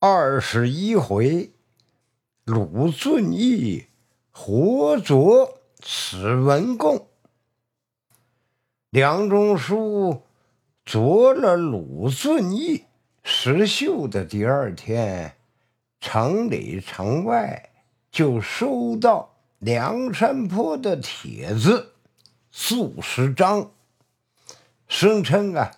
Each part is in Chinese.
二十一回，鲁俊义活捉史文恭。梁中书捉了鲁俊义，石秀的第二天，城里城外就收到梁山坡的帖子数十张，声称啊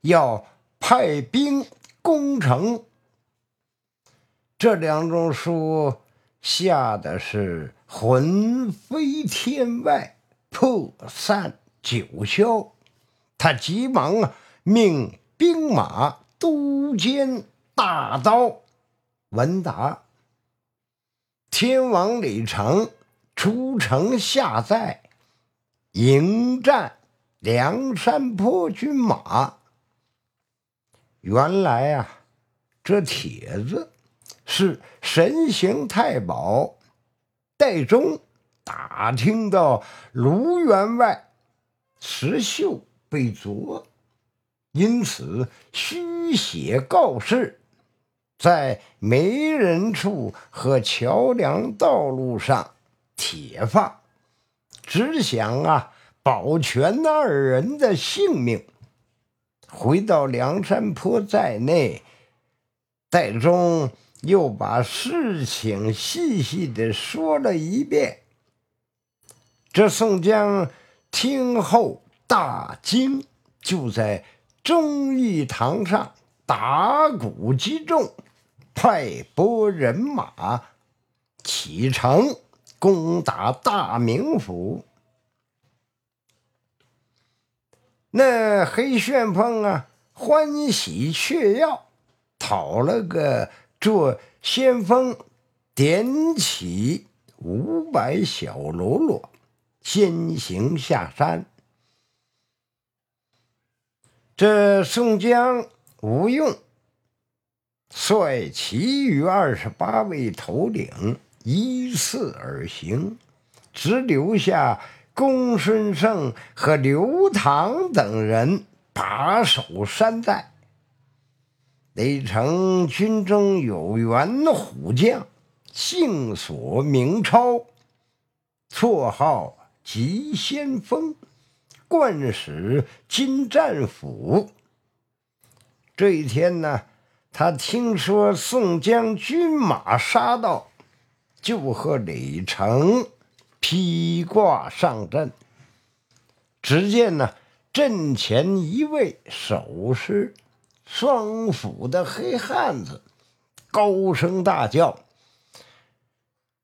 要派兵攻城。这两种书吓得是魂飞天外，魄散九霄。他急忙啊，命兵马都监大刀文达、天王李成出城下寨，迎战梁山泊军马。原来啊，这帖子。是神行太保戴宗打听到卢员外石秀被捉，因此虚写告示，在没人处和桥梁道路上铁放，只想啊保全二人的性命。回到梁山坡在内，戴宗。又把事情细细的说了一遍。这宋江听后大惊，就在忠义堂上打鼓击众，派拨人马启程攻打大名府。那黑旋风啊，欢喜雀跃，讨了个。做先锋，点起五百小喽啰，先行下山。这宋江、吴用率其余二十八位头领依次而行，只留下公孙胜和刘唐等人把守山寨。雷城军中有员虎将，姓索名超，绰号急先锋，惯使金战斧。这一天呢，他听说宋江军马杀到，就和李成披挂上阵。只见呢，阵前一位守尸。双斧的黑汉子高声大叫：“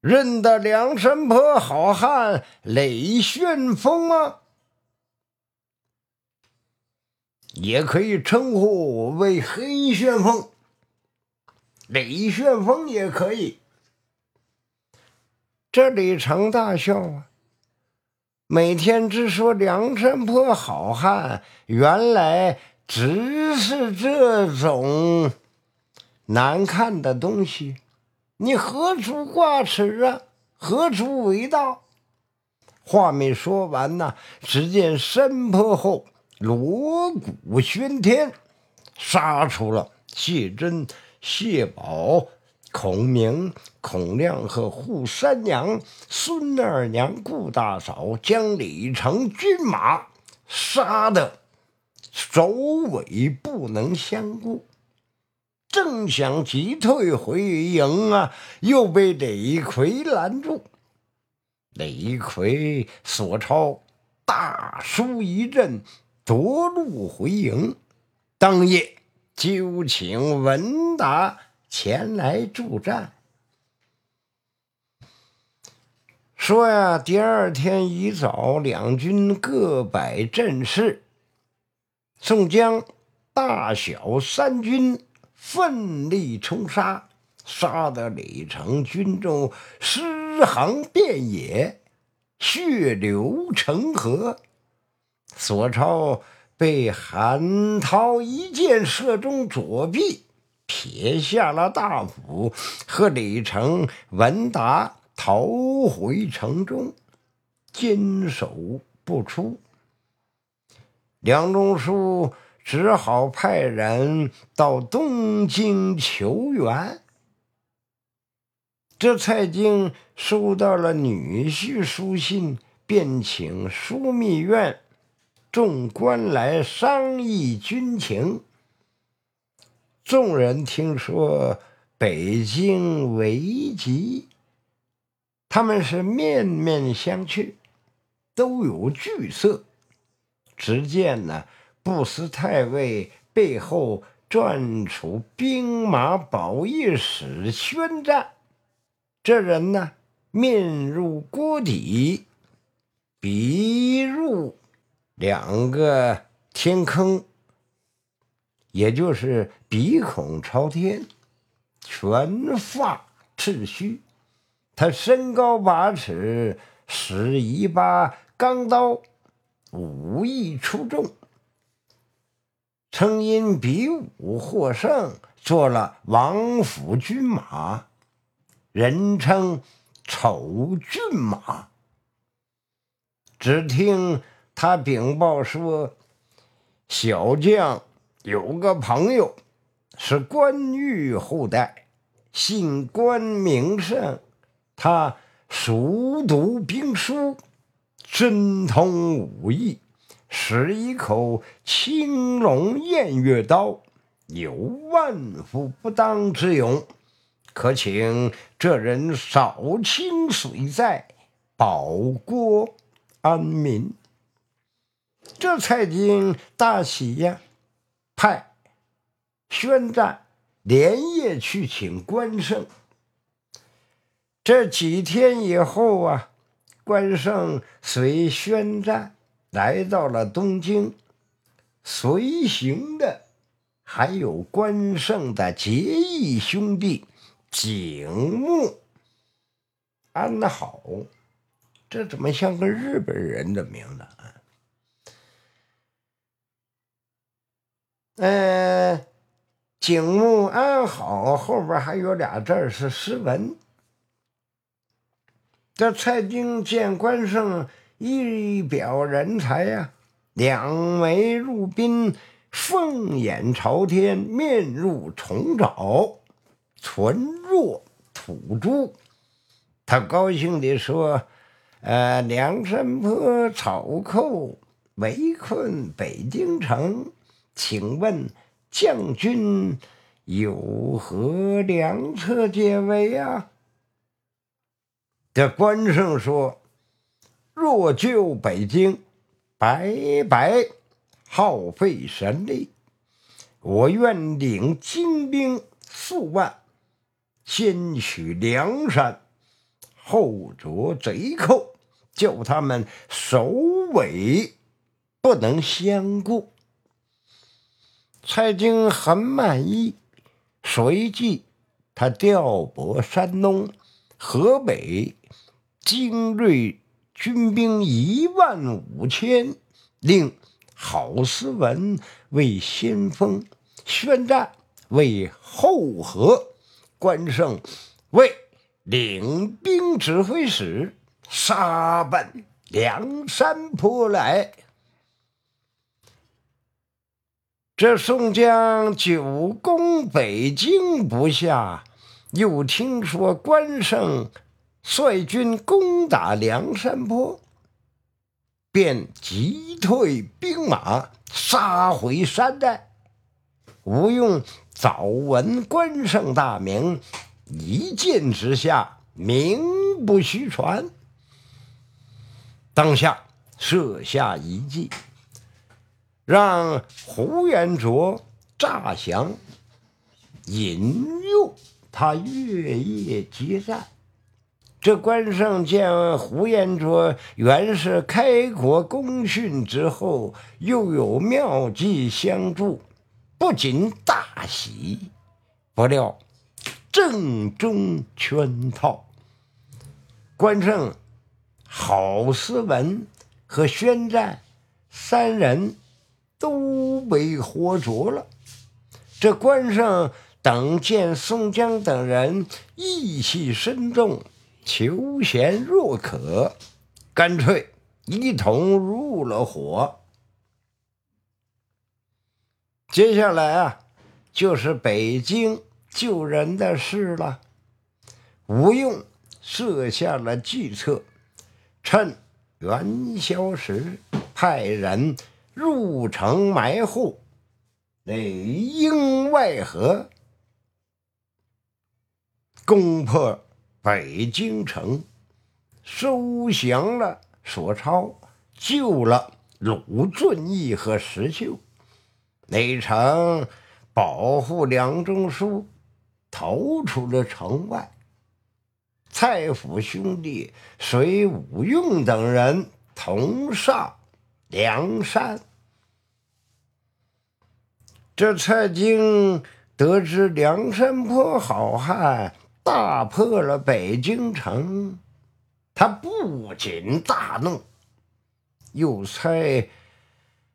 认得梁山泊好汉雷旋风吗？也可以称呼我为黑旋风，雷旋风也可以。”这李成大笑啊！每天只说梁山泊好汉，原来。只是这种难看的东西，你何处挂齿啊？何处为道？话没说完呢，只见山坡后锣鼓喧天，杀出了谢真、谢宝、孔明、孔亮和扈三娘、孙二娘、顾大嫂，将李成军马杀的。首尾不能相顾，正想急退回营啊，又被李逵拦住。李逵、索超大输一阵，夺路回营。当夜就请文达前来助战，说呀，第二天一早，两军各摆阵势。宋江大小三军奋力冲杀，杀得李成军中尸横遍野，血流成河。索超被韩涛一箭射中左臂，撇下了大斧，和李成、文达逃回城中，坚守不出。梁中书只好派人到东京求援。这蔡京收到了女婿书信，便请枢密院众官来商议军情。众人听说北京危急，他们是面面相觑，都有惧色。只见呢，不思太尉背后转出兵马宝义使宣战。这人呢，面如锅底，鼻入两个天坑，也就是鼻孔朝天，全发赤须。他身高八尺，使一把钢刀。武艺出众，曾因比武获胜，做了王府军马，人称丑骏马。只听他禀报说，小将有个朋友是关羽后代，姓关名胜，他熟读兵书。深通武艺，使一口青龙偃月刀，有万夫不当之勇。可请这人扫清水寨，保国安民。这蔡京大喜呀，派宣战连夜去请关胜。这几天以后啊。关胜随宣战来到了东京，随行的还有关胜的结义兄弟景木、安好。这怎么像个日本人的名字啊？嗯，景木、安好后边还有俩字是诗文。这蔡京见关胜一表人才呀，两眉入鬓，凤眼朝天，面如重枣，唇若吐珠。他高兴地说：“呃，梁山泊草寇围困北京城，请问将军有何良策解围呀？”这关胜说：“若救北京，白白耗费神力。我愿领精兵数万，先取梁山，后捉贼寇，叫他们首尾不能相顾。”蔡京很满意，随即他调拨山东、河北。精锐军兵一万五千，令郝思文为先锋，宣战为后合，关胜为领兵指挥使，杀奔梁山坡来。这宋江久攻北京不下，又听说关胜。率军攻打梁山坡，便急退兵马，杀回山寨。吴用早闻关胜大名，一见之下，名不虚传。当下设下一计，让呼延灼诈降，引诱他月夜接战。这关胜见胡延灼原是开国功勋之后，又有妙计相助，不仅大喜，不料正中圈套。关胜、郝思文和宣战三人都被活捉了。这关胜等见宋江等人义气深重。求贤若渴，干脆一同入了伙。接下来啊，就是北京救人的事了。吴用设下了计策，趁元宵时，派人入城埋伏，内应外合，攻破北京城，收降了索超，救了鲁俊义和石秀。内城保护梁中书逃出了城外。蔡府兄弟随武用等人同上梁山。这蔡京得知梁山泊好汉大破了北京城，他不仅大怒，又猜。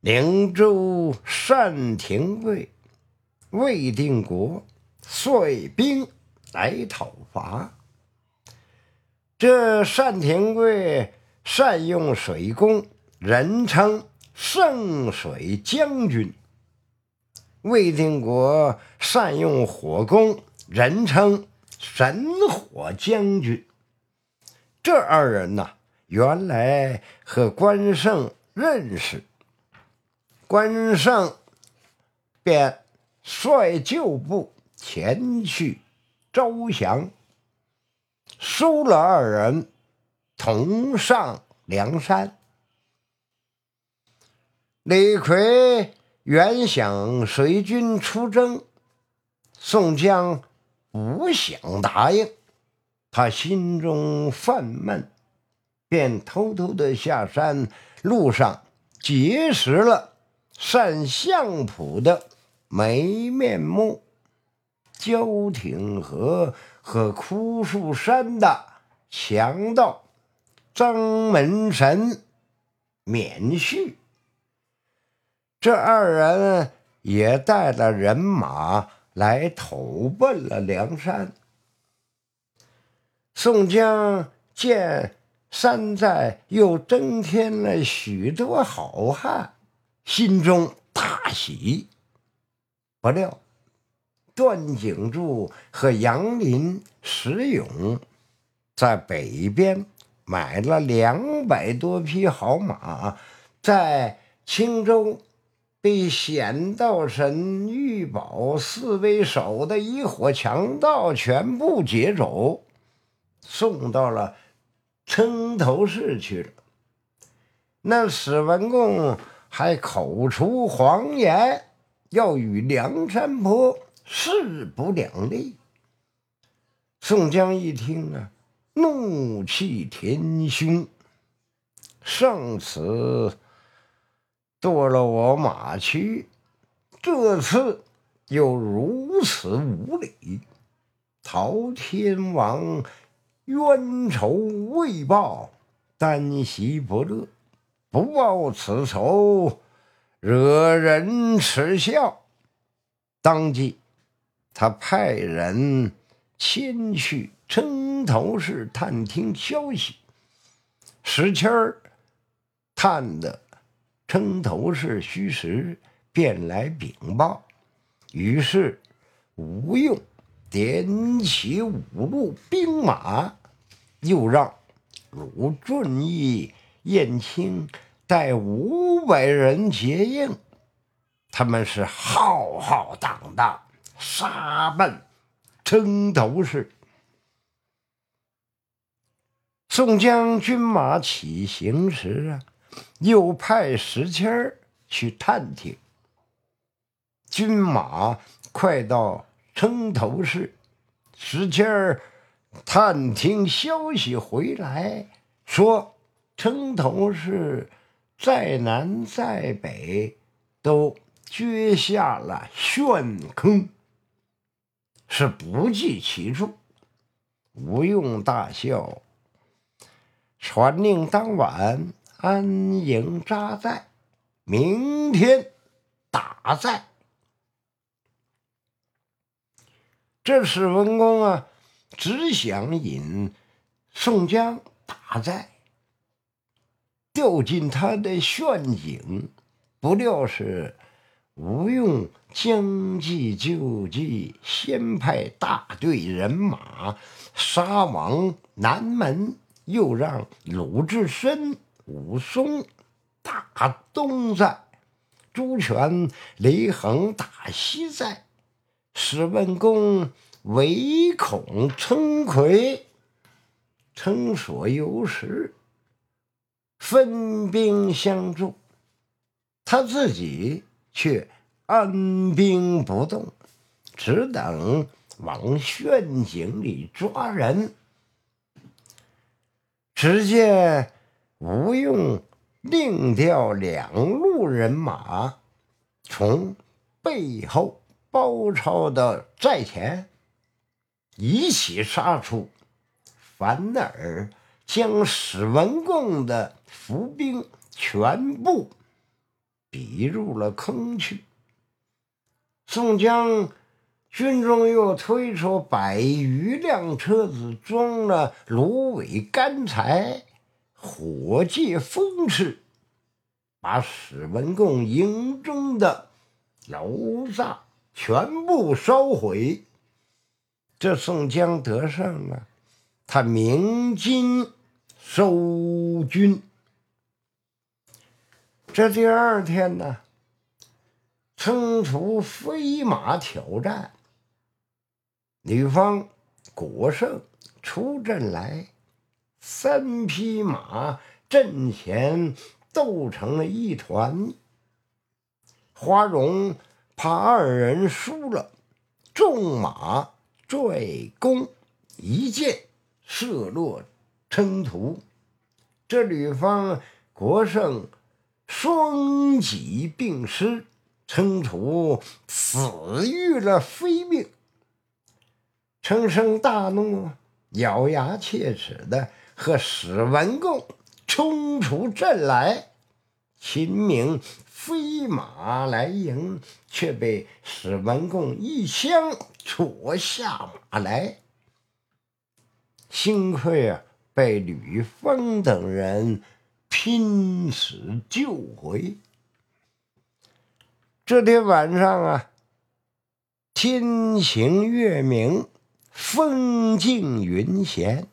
灵州单廷贵、魏定国率兵来讨伐。这单廷贵善用水攻，人称圣水将军；魏定国善用火攻，人称神火将军。这二人呐，原来和关胜认识。关胜便率旧部前去招降，收了二人，同上梁山。李逵原想随军出征，宋江不想答应，他心中犯闷，便偷偷的下山，路上结识了。善相普的没面目，焦挺和和枯树山的强盗张门神免续，这二人也带了人马来投奔了梁山。宋江见山寨又增添了许多好汉。心中大喜，不料段景柱和杨林、石勇在北边买了两百多匹好马，在青州被显道神玉宝四为首的一伙强盗全部劫走，送到了城头市去了。那史文恭。还口出谎言，要与梁山泊势不两立。宋江一听啊，怒气填胸。上次剁了我马驹，这次又如此无礼，陶天王冤仇未报，单席不乐。不报此仇，惹人耻笑。当即，他派人前去城头市探听消息。石谦儿探的城头是虚实，便来禀报。于是，吴用点起五路兵马，又让鲁俊义。燕青带五百人接应，他们是浩浩荡荡杀奔城头市。宋江军马起行时啊，又派石谦儿去探听。军马快到城头市，石谦儿探听消息回来，说。城头是在南在北，都掘下了陷坑，是不计其数。吴用大笑，传令当晚安营扎寨，明天打寨。这史文恭啊，只想引宋江打寨。掉进他的陷阱，不料是吴用将计就计，先派大队人马杀往南门，又让鲁智深、武松打东寨，朱全、雷横打西寨，史文恭唯恐称魁、称所有时，分兵相助，他自己。却按兵不动，只等往陷阱里抓人。只见吴用另调两路人马，从背后包抄到寨前，一起杀出，反而将史文恭的伏兵全部。逼入了坑去。宋江军中又推出百余辆车子，装了芦苇、干柴，火借风势，把史文恭营中的楼厦全部烧毁。这宋江得胜了，他鸣金收军。这第二天呢，称出飞马挑战，女方果胜出阵来，三匹马阵前斗成了一团。花荣怕二人输了，纵马拽弓，一箭射落称徒。这吕方国胜。双戟并施，称徒死于了非命。程生大怒，咬牙切齿的和史文恭冲出阵来。秦明飞马来迎，却被史文恭一枪戳下马来。幸亏啊，被吕方等人。拼死救回。这天晚上啊，天晴月明，风静云闲。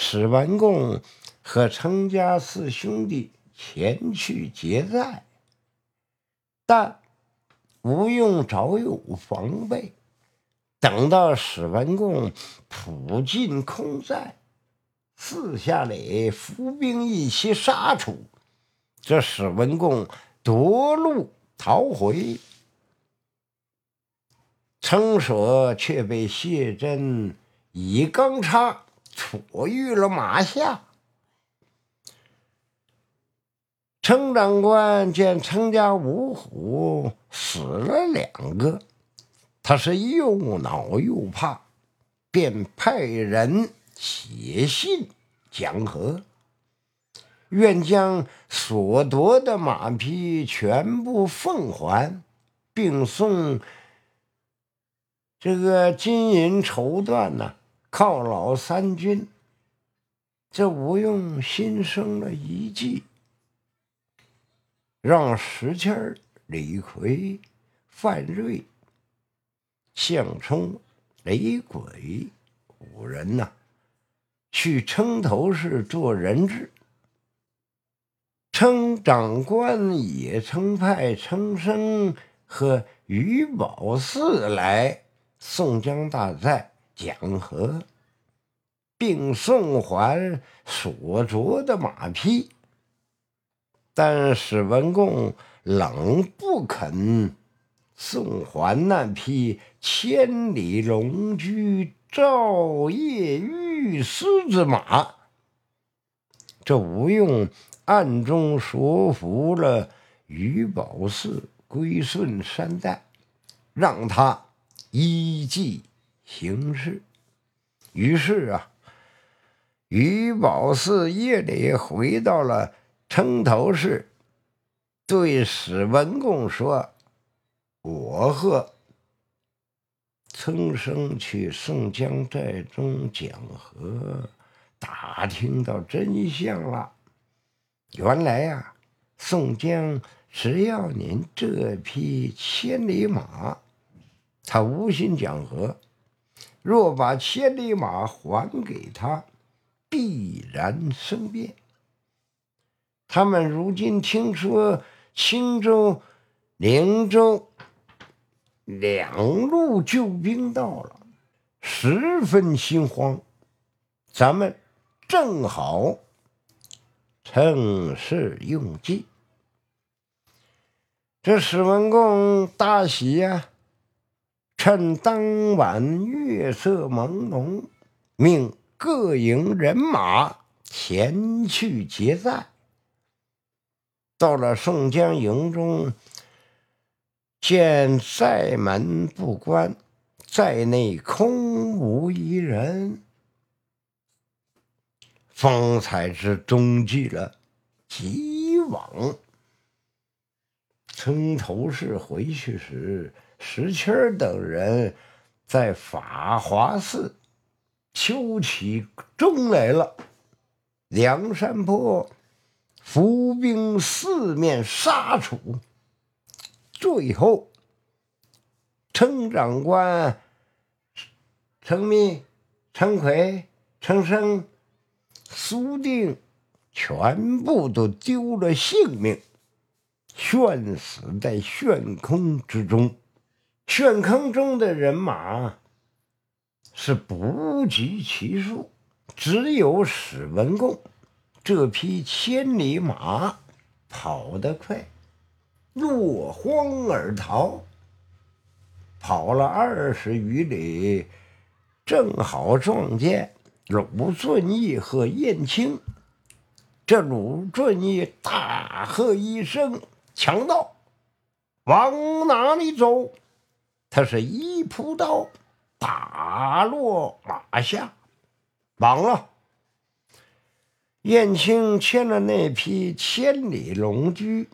史文恭和程家四兄弟前去劫寨，但吴用早有防备。等到史文恭普进空寨。四下里伏兵一起杀出，这史文恭夺路逃回，程舍却被谢真以钢叉戳于了马下。程长官见程家五虎死了两个，他是又恼又怕，便派人。写信讲和，愿将所夺的马匹全部奉还，并送这个金银绸缎呢，犒劳三军。这吴用心生了一计，让石谦、李逵、范瑞、项冲、雷鬼五人呐。去称头市做人质，称长官也称派称生和于宝四来宋江大寨讲和，并送还所着的马匹，但史文恭冷不肯送还那匹千里龙驹照夜玉。狮子马，这吴用暗中说服了于宝四归顺山寨，让他依计行事。于是啊，于宝四夜里回到了城头市，对史文恭说：“我和。”曾生去宋江寨中讲和，打听到真相了。原来呀，宋江只要您这匹千里马。他无心讲和，若把千里马还给他，必然生变。他们如今听说青州、灵州两路救兵到了，十分心慌。咱们正好趁势用计。这史文恭大喜呀，趁当晚月色朦胧，命各营人马前去接寨。到了宋江营中，见寨门不关，寨内空无一人，方才知中计了。急往村头市回去时，石谦等人在法华寺修起钟来了。梁山坡。伏兵四面杀出，最后，程长官、程密、程奎、程生、苏定，全部都丢了性命，悬死在悬空之中。悬坑中的人马是不计其数，只有史文恭。这匹千里马跑得快，落荒而逃。跑了二十余里，正好撞见鲁俊义和燕青。这鲁俊义大喝一声：“强盗，往哪里走？”他是一扑刀打落马下，亡了。燕青牵了那匹千里龙驹，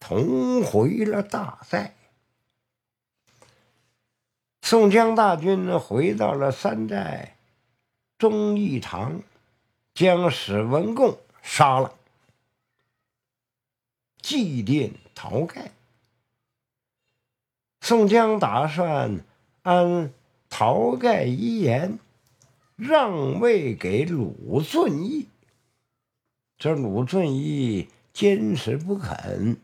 同回了大寨。宋江大军回到了山寨忠义堂，将史文恭杀了，祭奠晁盖。宋江打算按晁盖遗言，让位给鲁俊义。这鲁俊义坚持不肯，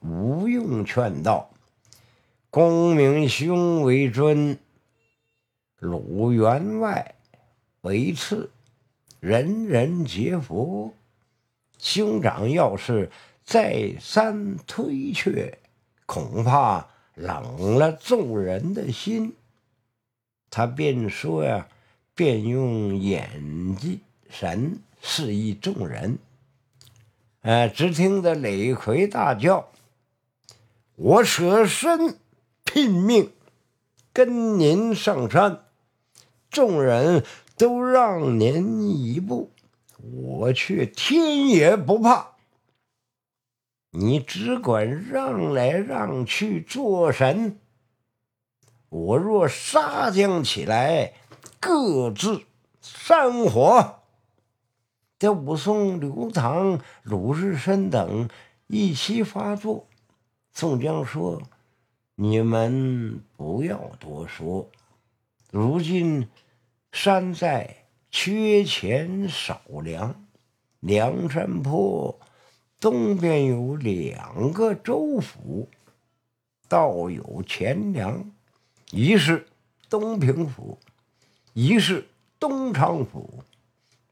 吴用劝道：“公明兄为尊，鲁员外为次，人人皆服。兄长要是再三推却，恐怕冷了众人的心。”他便说呀，便用眼睛神示意众人。呃，只听得李逵大叫：“我舍身拼命跟您上山，众人都让您一步，我却天也不怕。你只管让来让去做神，我若杀将起来，各自山火。”这武松、刘唐、鲁智深等一齐发作。宋江说：“你们不要多说，如今山寨缺钱少粮，梁山坡东边有两个州府，倒有钱粮，一是东平府，一是东昌府。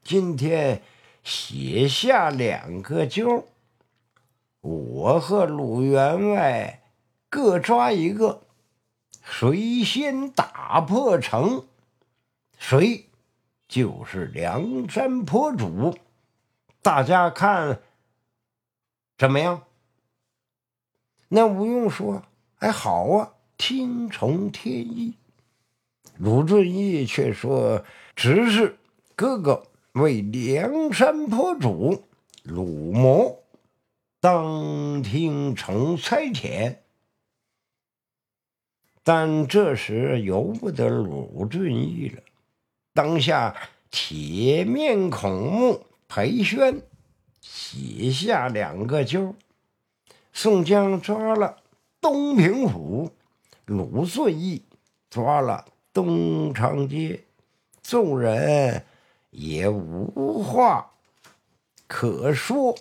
今天。”写下两个揪，我和鲁员外各抓一个，谁先打破城，谁就是梁山坡主。大家看怎么样？那吴用说：“哎，好啊，听从天意。”鲁俊义却说：“只是哥哥。”为梁山坡主鲁某，当听从差遣。但这时由不得鲁俊义了。当下铁面孔目裴宣写下两个揪，宋江抓了东平府，鲁顺义抓了东长街，众人也无话可说。